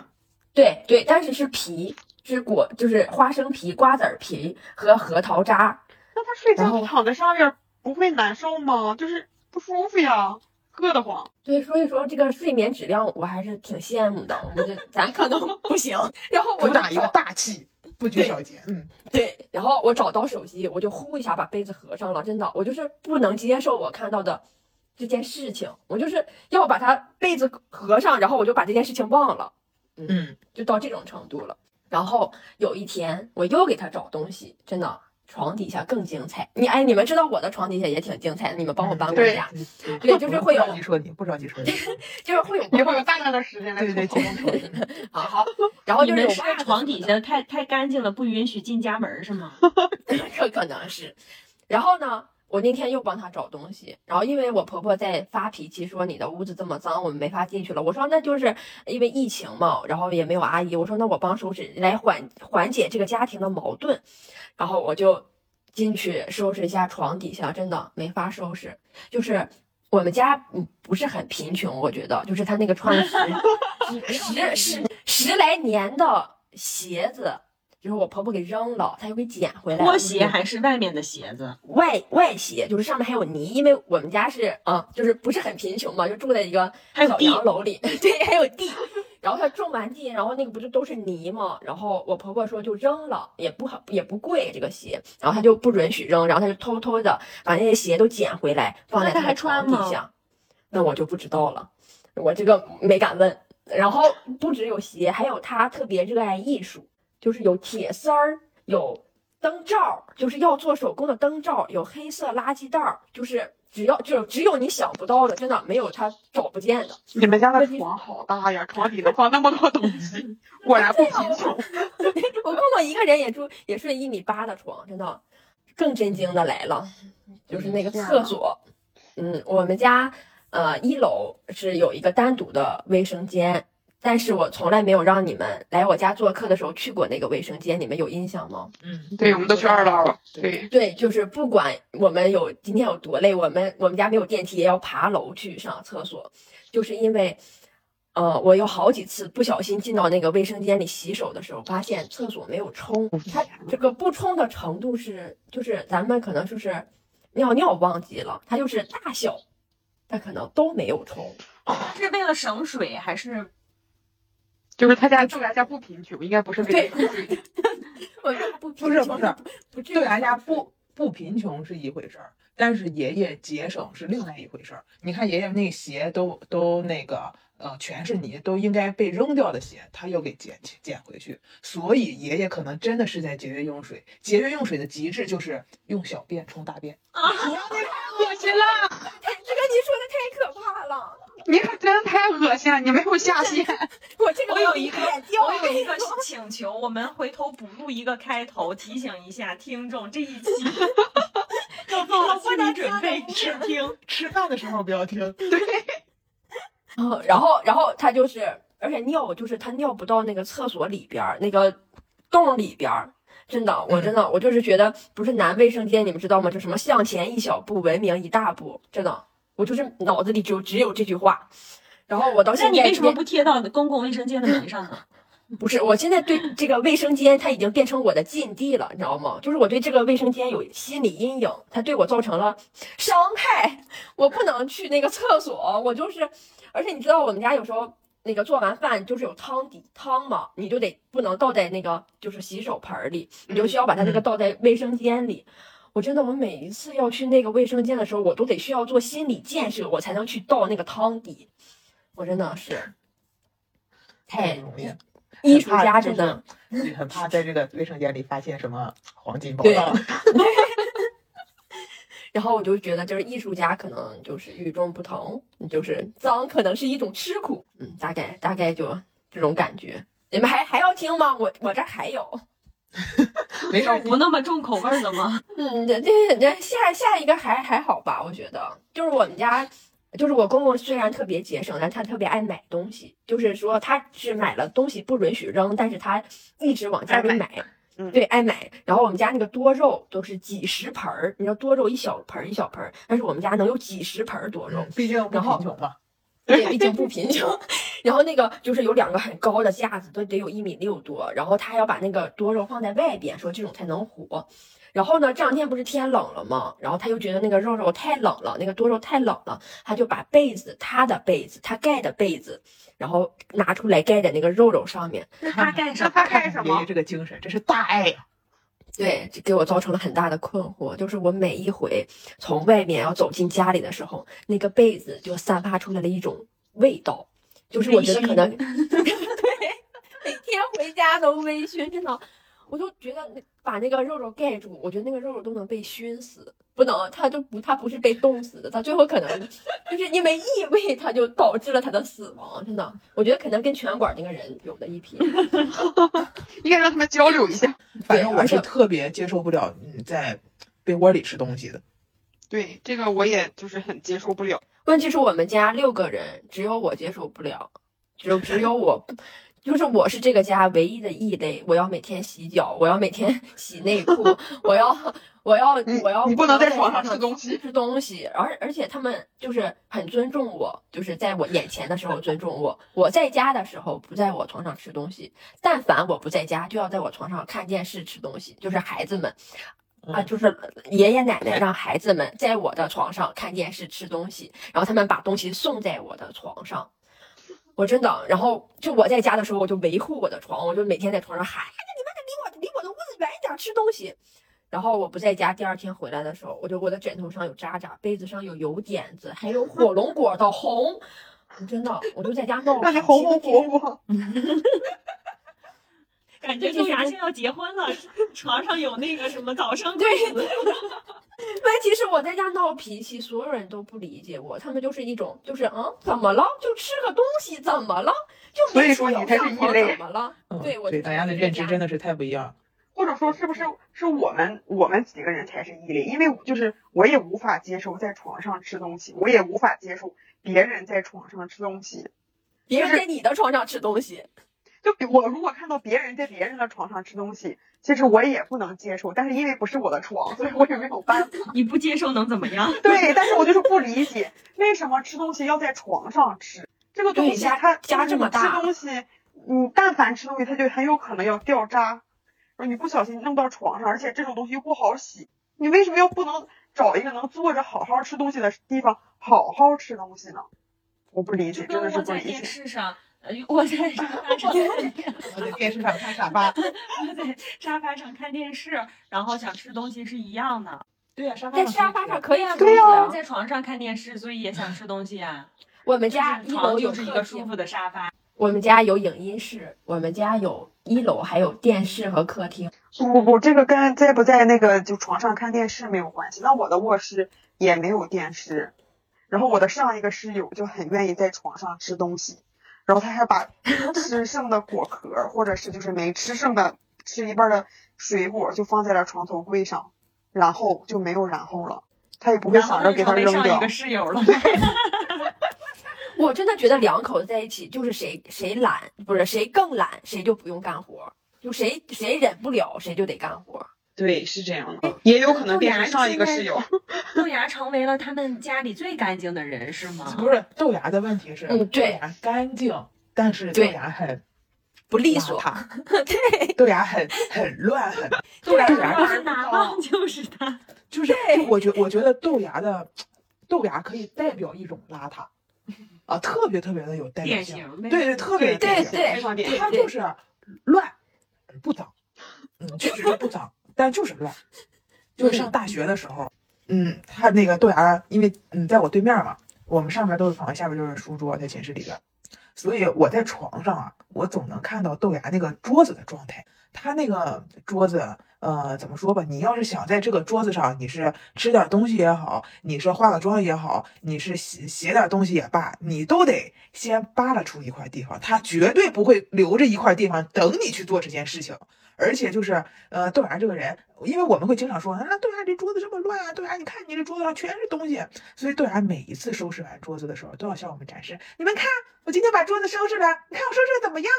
对对，但是是皮，是果，就是花生皮、瓜子儿皮和核桃渣。那他睡觉躺在上面不会难受吗？就是不舒服呀，硌得慌。对，所以说这个睡眠质量我还是挺羡慕的。我觉得咱可能不行。然后我打一个大气，不拘小节。嗯，对，然后我找到手机，我就呼一下把被子合上了。真的，我就是不能接受我看到的这件事情，我就是要把它被子合上，然后我就把这件事情忘了。嗯，就到这种程度了。然后有一天我又给他找东西，真的床底下更精彩。你哎，你们知道我的床底下也挺精彩的，你们帮我搬过对家，对对就是会有不着急说你，不着急说你。就是会有一会儿有大量的时间来对对抽对，好好，然后你们是就是有袜子床底下太太干净了，不允许进家门是吗？这可能是。然后呢，我那天又帮她找东西，然后因为我婆婆在发脾气说你的屋子这么脏，我们没法进去了。我说那就是因为疫情嘛，然后也没有阿姨，我说那我帮收拾来缓缓解这个家庭的矛盾，然后我就进去收拾一下床底下，真的没法收拾，就是。我们家嗯不是很贫穷，我觉得就是他那个穿了 十十十十来年的鞋子，就是我婆婆给扔了，她又给捡回来。拖鞋还是外面的鞋子？外外鞋，就是上面还有泥，因为我们家是啊，就是不是很贫穷嘛，就住在一个小还有地洋楼里，对，还有地。然后她种完地，然后那个不就都是泥嘛？然后我婆婆说就扔了，也不好也不贵这个鞋，然后她就不允许扔，然后她就偷偷的把那些鞋都捡回来，放在那他还他的床穿吗底下。那我就不知道了，我这个没敢问。然后不只有鞋，还有她特别热爱艺术，就是有铁丝儿，有灯罩，就是要做手工的灯罩，有黑色垃圾袋儿，就是只要就只有你想不到的，真的没有他找不见的。你们家的床好大呀，床底能放那么多东西，果然不贫穷。我公公一个人也住也睡一米八的床，真的。更震惊的来了，就是那个厕所。嗯，我们家呃一楼是有一个单独的卫生间，但是我从来没有让你们来我家做客的时候去过那个卫生间，你们有印象吗？嗯，对，我们都去二楼。对，对，就是不管我们有今天有多累，我们我们家没有电梯，也要爬楼去上厕所，就是因为，呃，我有好几次不小心进到那个卫生间里洗手的时候，发现厕所没有冲，它这个不冲的程度是，就是咱们可能就是尿尿忘记了，它就是大小，它可能都没有冲。是为了省水还是？就是他家住咱家不贫穷，应该不是为对。我说不不是不是，不至于对咱家不不贫穷是一回事儿，但是爷爷节省是另外一回事儿。你看爷爷那鞋都都那个呃全是泥，都应该被扔掉的鞋，他又给捡起捡回去，所以爷爷可能真的是在节约用水。节约用水的极致就是用小便冲大便啊！你太。恶心了，这个你说的太可怕了，你可真太恶心了，你没有下限。我这个我有一个我有一个请求，我们回头补录一个开头，提醒一下听众，这一期要 做好心理准备试听。吃饭的时候不要听。嗯，然后然后他就是，而且尿就是他尿不到那个厕所里边儿那个洞里边儿，真的，我真的我就是觉得不是男卫生间，你们知道吗？就什么向前一小步，文明一大步，真的，我就是脑子里只有只有这句话。然后我到现在你为什么不贴到公共卫生间的门上呢？不是，我现在对这个卫生间，它已经变成我的禁地了，你知道吗？就是我对这个卫生间有心理阴影，它对我造成了伤害。我不能去那个厕所，我就是，而且你知道我们家有时候那个做完饭就是有汤底汤嘛，你就得不能倒在那个就是洗手盆儿里，你就需要把它那个倒在卫生间里。我真的，我每一次要去那个卫生间的时候，我都得需要做心理建设，我才能去倒那个汤底。我真的是 太容易了艺术家真的。是也很怕在这个卫生间里发现什么黄金宝对藏。然后我就觉得，就是艺术家可能就是与众不同，就是脏可能是一种吃苦，嗯，大概大概就这种感觉。你们还还要听吗？我我这儿还有，没事儿，不那么重口味儿的吗？嗯，这这这下下一个还还好吧？我觉得就是我们家，就是我公公虽然特别节省，但他特别爱买东西，就是说他是买了东西不允许扔，但是他一直往家里爱买。嗯对，爱买。然后我们家那个多肉都是几十盆儿，你知道多肉一小盆儿一小盆儿，但是我们家能有几十盆儿多肉。毕竟不然后贫穷嘛。对，毕竟不贫穷。然后那个就是有两个很高的架子，都得有一米六多。然后他还要把那个多肉放在外边，说这种才能活。然后呢，这两天不是天冷了吗？然后他又觉得那个肉肉太冷了，那个多肉太冷了，他就把被子，他的被子，他盖的被子，然后拿出来盖在那个肉肉上面。那他盖什么？他盖什么爷爷？这个精神，这是大爱呀！对，这给我造成了很大的困惑，就是我每一回从外面要走进家里的时候，那个被子就散发出来了一种味道，就是我觉得可能 对，每天回家都微醺，真的，我就觉得把那个肉肉盖住，我觉得那个肉肉都能被熏死，不能，它就不，它不是被冻死的，它最后可能就是因为异味，它就导致了它的死亡，真的，我觉得可能跟拳馆那个人有的一拼。应该让他们交流一下。反正我而且是特别接受不了你在被窝里吃东西的。对，这个我也就是很接受不了。问题是我们家六个人，只有我接受不了，只有只有我，就是我是这个家唯一的异类。我要每天洗脚，我要每天 洗内裤，我要我要我要你不能在在床上吃东西吃东西，而而且他们就是很尊重我，就是在我眼前的时候尊重我，我在家的时候不在我床上吃东西，但凡我不在家，就要在我床上看电视吃东西，就是孩子们。啊，就是爷爷奶奶让孩子们在我的床上看电视吃东西，然后他们把东西送在我的床上。我真的，然后就我在家的时候，我就维护我的床，我就每天在床上喊：“哎呀，你们离我离我的屋子远一点，吃东西。”然后我不在家，第二天回来的时候，我就我的枕头上有渣渣，被子上有油点子，还有火龙果的红。真的，我就在家闹那还红红气火火。感觉豆芽就要结婚了，床上有那个什么早生贵子。问题是我在家闹脾气，所有人都不理解我，他们就是一种就是嗯，怎么了？就吃个东西，怎么了？就所以没说你才是异类怎么了？嗯，对，我对大家的认知真的是太不一样。或者说是不是是我们我们几个人才是异类？因为就是我也无法接受在床上吃东西，我也无法接受别人在床上吃东西。别人在你的床上吃东西，就比我如果看到别人在别人的床上吃东西，其实我也不能接受，但是因为不是我的床，所以我也没有办法。你不接受能怎么样？对，但是我就是不理解为什么吃东西要在床上吃。这个东西它家这么大吃东西，你但凡吃东西，它就很有可能要掉渣，你不小心弄到床上，而且这种东西又不好洗，你为什么要不能找一个能坐着好好吃东西的地方好好吃东西呢？我不理解，真的是不理解。电视上，呃，我在沙发上，我在电视上看沙发。我在沙发上看电视，然后想吃东西是一样的。对呀、沙发在上沙发上可以啊对呀啊。在床上看电视，所以也想吃东西啊。我们家一床楼有就是一个舒服的沙发。我们家有影音室，我们家有一楼还有电视和客厅。不不不，这个跟在不在那个就床上看电视没有关系。那我的卧室也没有电视，然后我的上一个室友就很愿意在床上吃东西，然后他还把吃剩的果壳或者是就是没吃剩的吃一半的水果就放在了床头柜上，然后就没有然后了，他也不会想着给他扔掉上一个。室友了。我真的觉得两口子在一起，就是谁谁懒，不是谁更懒，谁就不用干活，就谁谁忍不了，谁就得干活。对，是这样的，也有可能变成上一个室友。豆芽成为了他们家里最干净的人，是吗？不是豆芽的问题是，嗯对豆芽干净，但是豆芽很不利索，邋遢，对，豆芽很很乱，很 豆芽豆芽就就是是哪棒就是他。就是，就我觉我觉得豆芽的豆芽可以代表一种邋遢啊，特别特别的有代表性，对对，特别对典型对非常典型。它就是乱而不脏，嗯，确实是不脏，但就是乱。就是上大学的时候，嗯，他那个豆芽，因为嗯在我对面嘛，我们上面都是床，下边就是书桌，在寝室里边，所以我在床上啊，我总能看到豆芽那个桌子的状态。他那个桌子，呃，怎么说吧？你要是想在这个桌子上，你是吃点东西也好，你是化个妆也好，你是写写点东西也罢，你都得先扒拉出一块地方，他绝对不会留着一块地方等你去做这件事情。而且就是，呃，豆芽这个人，因为我们会经常说，啊，豆芽这桌子这么乱啊，豆芽你看你这桌子上全是东西，所以豆芽每一次收拾完桌子的时候，都要向我们展示，你们看，我今天把桌子收拾了，你看我收拾的怎么样？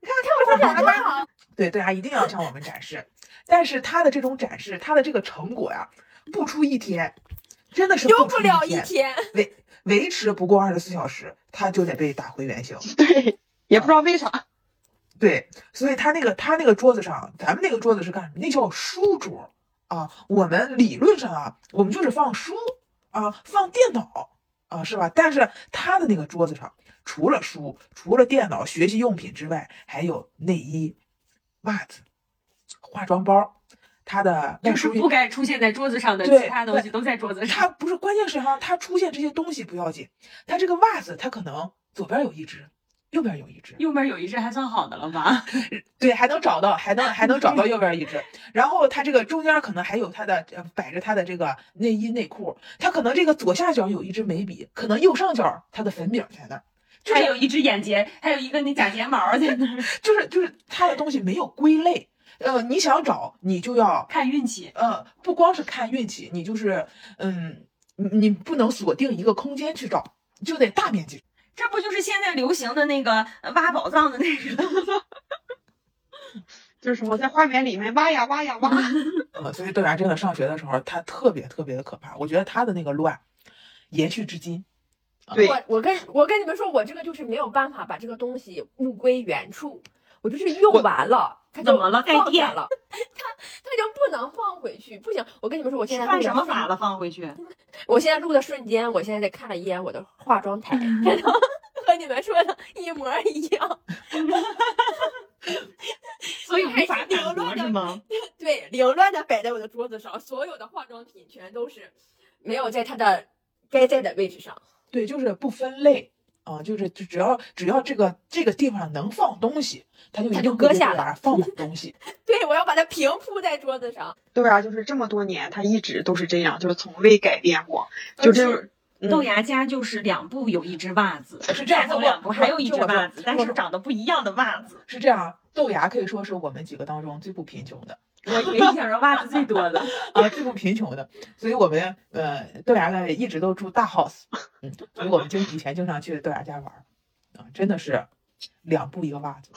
你看看我收拾好了吧？对，豆芽一定要向我们展示，但是他的这种展示，他的这个成果呀，不出一天，真的是用出不了一天，天。维维持不过二十四小时，他就得被打回原形。对，也不知道为啥。对，所以他那个他那个桌子上，咱们那个桌子是干什么？那叫书桌啊。我们理论上啊，我们就是放书啊，放电脑啊，是吧？但是他的那个桌子上，除了书，除了电脑、学习用品之外，还有内衣、袜子、化妆包。他的就是不该出现在桌子上的其他东西都在桌子上。他不是关键是哈，他出现这些东西不要紧，他这个袜子他可能左边有一只，右边有一只，右边有一只还算好的了吧？对，还能找到，还能还能找到右边一只。然后它这个中间可能还有它的呃摆着它的这个内衣内裤，它可能这个左下角有一支眉笔，可能右上角它的粉饼在那儿，就是还有一只眼睫，还有一个那假睫毛在那儿，就是就是它的东西没有归类，呃，你想找你就要看运气。呃，不光是看运气，你就是嗯，你你不能锁定一个空间去找，就得大面积。这不就是现在流行的那个呃挖宝藏的那个？就是我在花园里面挖呀挖呀挖，呃，所以豆芽真的上学的时候，他特别特别的可怕。我觉得他的那个乱延续至今。对我我跟我跟你们说，我这个就是没有办法把这个东西物归原处，我就是用完了，它怎么了该放电了，它它就不能放回去，不行。我跟你们说，我现在犯什么法了？放回去？我现在录的瞬间，我现在在看了一眼我的化妆台，真的 和你们说的一模一样。所以无还是凌法反驳乱的吗？对，凌乱的摆在我的桌子上，所有的化妆品全都是没有在它的该在的位置上。对，就是不分类啊、就是就只要只要这个这个地方能放东西，它就一它就搁下豆芽放满东西。对，我要把它平铺在桌子上。对啊就是这么多年，他一直都是这样，就是从未改变过，就这豆芽家就是两步有一只袜子，是这样再走两步还有一只袜子，但是长得不一样的袜子。是这样啊，豆芽可以说是我们几个当中最不贫穷的我以为你想说袜子最多的。啊，最不贫穷的。所以我们呃豆芽呢一直都住大 house，嗯，所以我们就以前经常去豆芽家玩儿啊，真的是两步一个袜子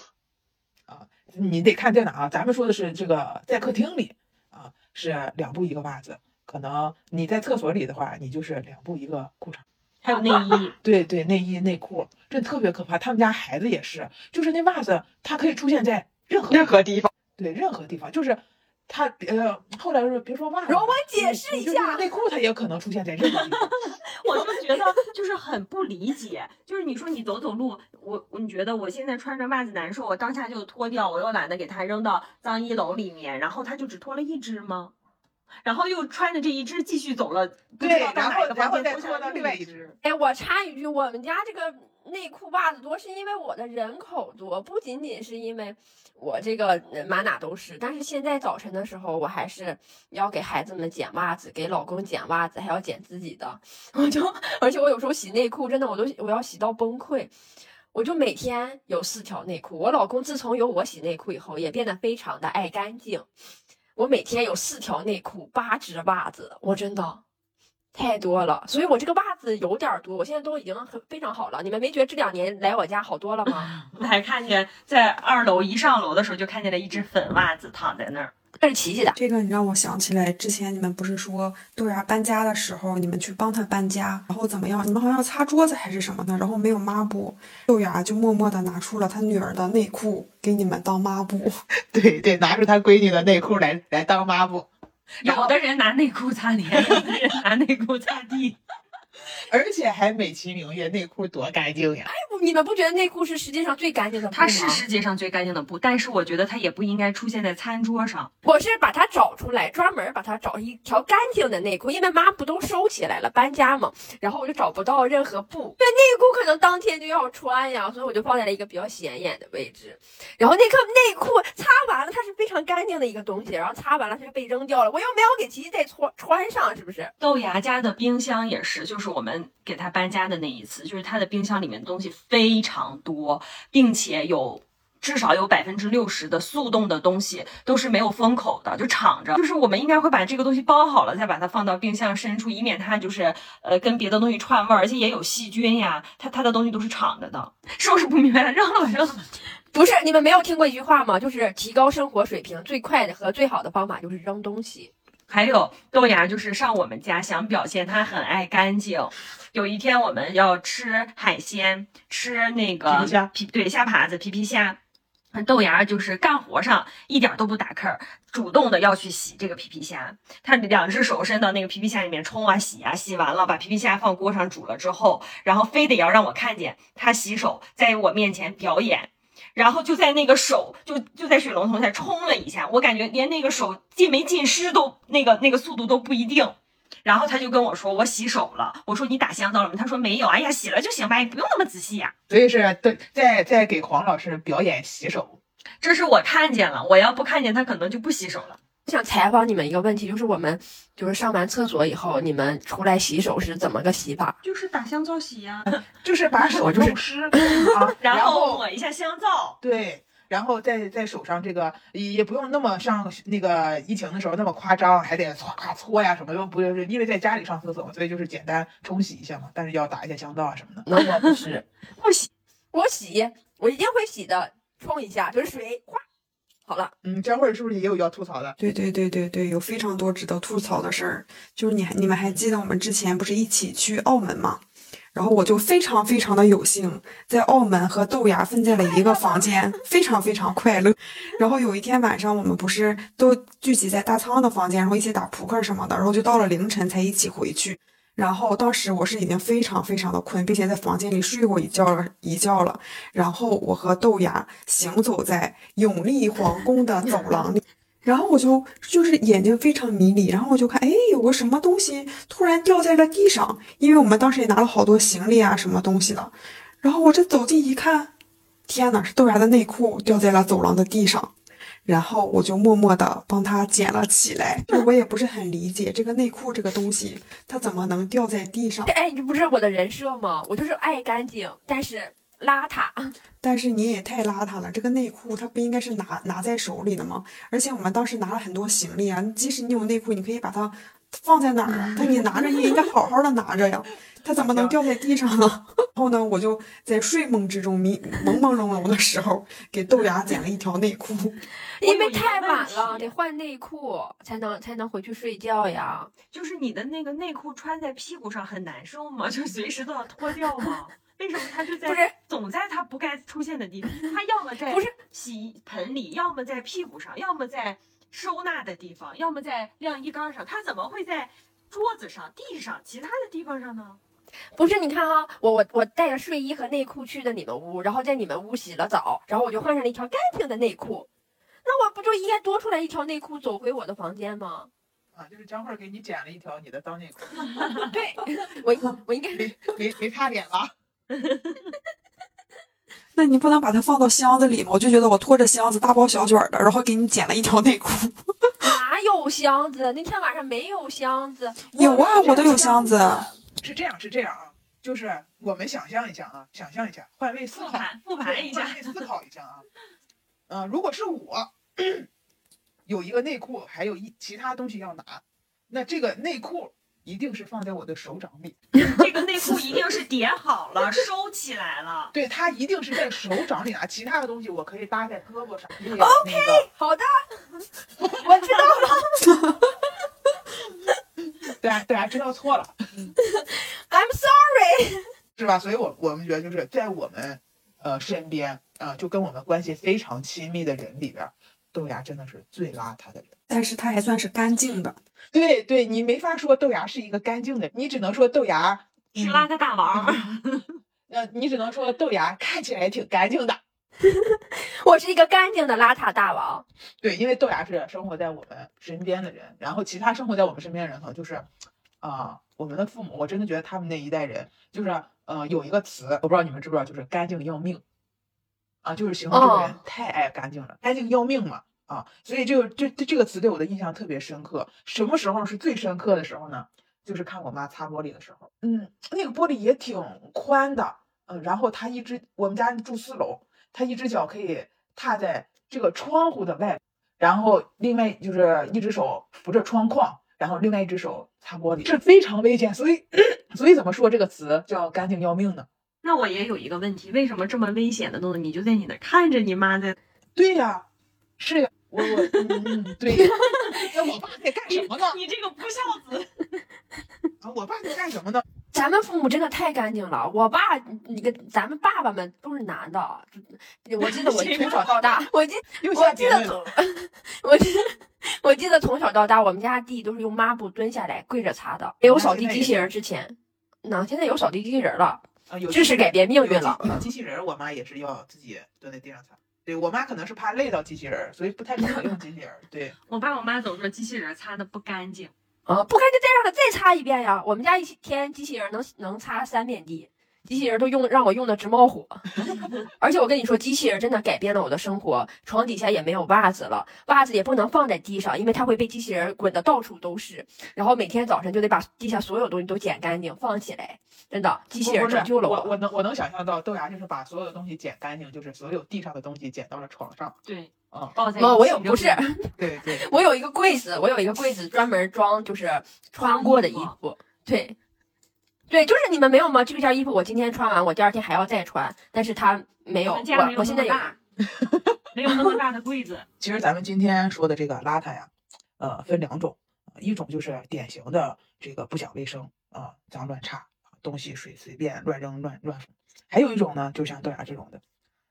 啊，你得看在哪啊？咱们说的是这个在客厅里啊是两步一个袜子，可能你在厕所里的话，你就是两步一个裤衩。还有内衣，对对，内衣内裤，这特别可怕。他们家孩子也是，就是那袜子，它可以出现在任何任何地方，对任何地方，就是它呃，后来说别说袜子，容我解释一下内裤它也可能出现在任何地方。我就觉得就是很不理解，就是你说你走走路，我你觉得我现在穿着袜子难受，我当下就脱掉，我又懒得给它扔到脏衣篓里面，然后它就只脱了一只吗？然后又穿着这一只继续走了，不知对，道然后然后再脱到另外。一只。哎，我插一句，我们家这个内裤袜子多，是因为我的人口多，不仅仅是因为我这个满哪都是。但是现在早晨的时候，我还是要给孩子们捡袜子，给老公捡袜子，还要捡自己的。我就，而且我有时候洗内裤，真的我都我要洗到崩溃。我就每天有四条内裤，我老公自从有我洗内裤以后，也变得非常的爱干净。我每天有四条内裤，八只袜子，我真的太多了，所以我这个袜子有点儿多，我现在都已经很非常好了。你们没觉得这两年来我家好多了吗？我还看见在二楼一上楼的时候，就看见了一只粉袜子躺在那儿。这是琪琪的，这个你让我想起来，之前你们不是说豆芽搬家的时候，你们去帮他搬家，然后怎么样？你们好像要擦桌子还是什么的，然后没有抹布，豆芽就默默的拿出了他女儿的内裤给你们当抹布。对对，拿出他闺女的内裤来来当抹布，有的人拿内裤擦脸，有的人拿内裤擦地。而且还美其名曰内裤多干净呀。哎你们不觉得内裤是世界上最干净的布吗？它是世界上最干净的布，但是我觉得它也不应该出现在餐桌上。我是把它找出来，专门把它找一条干净的内裤，因为抹布都收起来了，搬家嘛，然后我就找不到任何布，因为内裤可能当天就要穿呀，所以我就放在了一个比较显眼的位置。然后那个内裤擦完了，它是非常干净的一个东西，然后擦完了它就被扔掉了，我又没有给琪琪再穿穿上，是不是？豆芽家的冰箱也是，就是我们给他搬家的那一次，就是他的冰箱里面东西非常多，并且有。至少有百分之六十的速冻的东西都是没有封口的，就敞着。就是我们应该会把这个东西包好了，再把它放到冰箱深处，以免它就是呃跟别的东西串味儿，而且也有细菌呀。它它的东西都是敞着的，是不是不明白了？扔了吧，扔了吧。不是，你们没有听过一句话吗？就是提高生活水平最快的和最好的方法就是扔东西。还有豆芽，就是上我们家想表现他很爱干净。有一天我们要吃海鲜，吃那个皮皮虾皮对虾爬子、皮皮虾。豆芽就是干活上一点都不打坑儿，主动的要去洗这个皮皮虾。他两只手伸到那个皮皮虾里面冲啊洗啊，洗完了把皮皮虾放锅上煮了之后，然后非得要让我看见他洗手，在我面前表演。然后就在那个手就就在水龙头下冲了一下，我感觉连那个手浸没浸湿都那个那个速度都不一定。然后他就跟我说我洗手了，我说你打香皂了吗？他说没有，哎呀洗了就行吧，也不用那么仔细呀、所以是对，在在给黄老师表演洗手。这是我看见了，我要不看见他可能就不洗手了。我想采访你们一个问题，就是我们就是上完厕所以后，你们出来洗手是怎么个洗法？就是打香皂洗呀、就是把手就是弄湿 啊，然后后抹一下香皂。对，然后在在手上这个也也不用那么上那个疫情的时候那么夸张，还得搓啊搓呀什么的，不是因为在家里上厕所嘛，所以就是简单冲洗一下嘛，但是要打一下香皂啊什么的。那我不是，不洗，我洗，我一定会洗的，冲一下就是水，哗，好了。嗯，张慧儿是不是也有要吐槽的？对对对对对，有非常多值得吐槽的事儿。就是你还你们还记得我们之前不是一起去澳门吗？然后我就非常非常的有幸，在澳门和豆芽分在了一个房间，非常非常快乐。然后有一天晚上，我们不是都聚集在大仓的房间，然后一起打扑克什么的，然后就到了凌晨才一起回去。然后当时我是已经非常非常的困，并且在房间里睡过一觉了一觉了。然后我和豆芽行走在永利皇宫的走廊里。然后我就就是眼睛非常迷离，然后我就看，哎，有个什么东西突然掉在了地上，因为我们当时也拿了好多行李啊，什么东西的。然后我这走近一看，天呐，是豆芽的内裤掉在了走廊的地上，然后我就默默的帮他捡了起来。就我也不是很理解这个内裤这个东西，它怎么能掉在地上？哎，这不是我的人设吗？我就是爱干净，但是邋遢。但是你也太邋遢了，这个内裤它不应该是拿拿在手里的吗？而且我们当时拿了很多行李啊，即使你有内裤，你可以把它放在哪儿啊？但你拿着，你也应该好好的拿着呀，它怎么能掉在地上呢？然后呢，我就在睡梦之中迷朦朦胧胧的时候，给豆芽捡了一条内裤。因为太晚了，得换内裤才能才能回去睡觉呀。就是你的那个内裤穿在屁股上很难受吗？就随时都要脱掉吗？为什么它就在不是总在它不该出现的地方？它要么在不是洗衣盆里，要么在屁股上，要么在收纳的地方，要么在晾衣杆上。它怎么会在桌子上、地上、其他的地方上呢？不是，你看哈、我我我带着睡衣和内裤去的你们屋，然后在你们屋洗了澡，然后我就换上了一条干净的内裤，那我不就应该多出来一条内裤走回我的房间吗？啊，就是张慧儿给你捡了一条你的脏内裤，对，我我应该没没没擦脸了。那你不能把它放到箱子里吗？我就觉得我拖着箱子大包小卷的，然后给你捡了一条内裤。哪有箱子？那天晚上没有箱子。有啊，我都有箱子。是这样，是这样啊，就是我们想象一下啊，想象一下，换位思考，复盘复盘一下换位思考一下啊。嗯、如果是我有一个内裤，还有一其他东西要拿，那这个内裤一定是放在我的手掌里，这个内裤一定是叠好了，收起来了。对，它一定是在手掌里拿，其他的东西我可以搭在胳膊上。那个那个，好的，我知道了。对啊，对啊，知道错了。I'm sorry。是吧？所以我我们觉得就是在我们呃身边啊、呃就跟我们关系非常亲密的人里边儿，豆芽真的是最邋遢的人。但是他还算是干净的。对对，你没法说豆芽是一个干净的，你只能说豆芽是邋遢大王，呃，你只能说豆芽看起来挺干净的。我是一个干净的邋遢大王。对，因为豆芽是生活在我们身边的人，然后其他生活在我们身边的人可能就是，啊、我们的父母，我真的觉得他们那一代人就是，呃，有一个词，我不知道你们知不知道，就是干净要命，啊，就是形容这个人哦太爱干净了，干净要命嘛，啊，所以这个这这这个词对我的印象特别深刻。什么时候是最深刻的时候呢？就是看我妈擦玻璃的时候，嗯，那个玻璃也挺宽的，嗯，然后她一只我们家住四楼，她一只脚可以踏在这个窗户的外，然后另外就是一只手扶着窗框，然后另外一只手擦玻璃，是非常危险。所以，所以怎么说这个词叫干净要命呢？那我也有一个问题，为什么这么危险的动作，你就在你那看着你妈在？对呀，是呀，我我嗯嗯对呀，那我爸在干什么呢？你这个不孝子，啊，我爸在干什么呢？咱们父母真的太干净了。我爸，你跟咱们爸爸们都是男的。我记得我从小到大，我记 我记得从，我记得我记得从小到大，我们家地都是用抹布蹲下来跪着擦的。没有扫地机器人之前，那现在有扫地机器人了，啊，有知识改变命运了。机器人儿，我妈也是要自己蹲在地上擦。对我妈可能是怕累到机器人儿，所以不太可能用机器人儿。对，我爸我妈总说机器人擦的不干净。啊，不干净再让他再擦一遍呀。我们家一天机器人能能擦三遍地，机器人都用让我用的直冒火。而且我跟你说，机器人真的改变了我的生活，床底下也没有袜子了，袜子也不能放在地上，因为它会被机器人滚得到处都是。然后每天早晨就得把地下所有东西都捡干净放起来，真的，机器人拯救了我。我能我能想象到豆芽就是把所有的东西捡干净，就是所有地上的东西捡到了床上。对，啊，抱在哦，我起有不是，对对，我有一个柜子，我有一个柜子专门装就是穿过的衣服，对，对，就是你们没有吗？这件衣服我今天穿完，我第二天还要再穿，但是它没有，我家没有我我现在有，那么大，没有那么大的柜子。其实咱们今天说的这个邋遢呀，呃，分两种，呃一种就是典型的这个不讲卫生啊、脏乱差，东西随随便乱扔乱乱放；还有一种呢，就像豆芽这种的，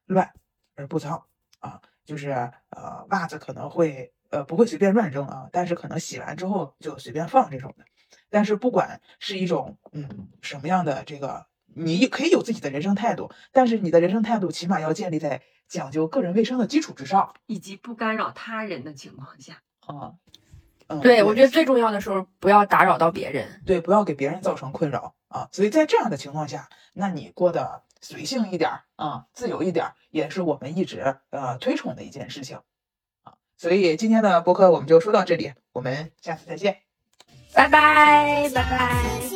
乱而不脏啊，就是呃袜子可能会呃不会随便乱扔啊，但是可能洗完之后就随便放这种的。但是不管是一种嗯什么样的这个，你可以有自己的人生态度，但是你的人生态度起码要建立在讲究个人卫生的基础之上。以及不干扰他人的情况下，啊，嗯，对我觉得最重要的时候不要打扰到别人。对，不要给别人造成困扰啊。所以在这样的情况下，那你过得随性一点儿啊，自由一点儿，也是我们一直呃推崇的一件事情啊。所以今天的播客我们就说到这里，我们下次再见。拜拜，拜拜。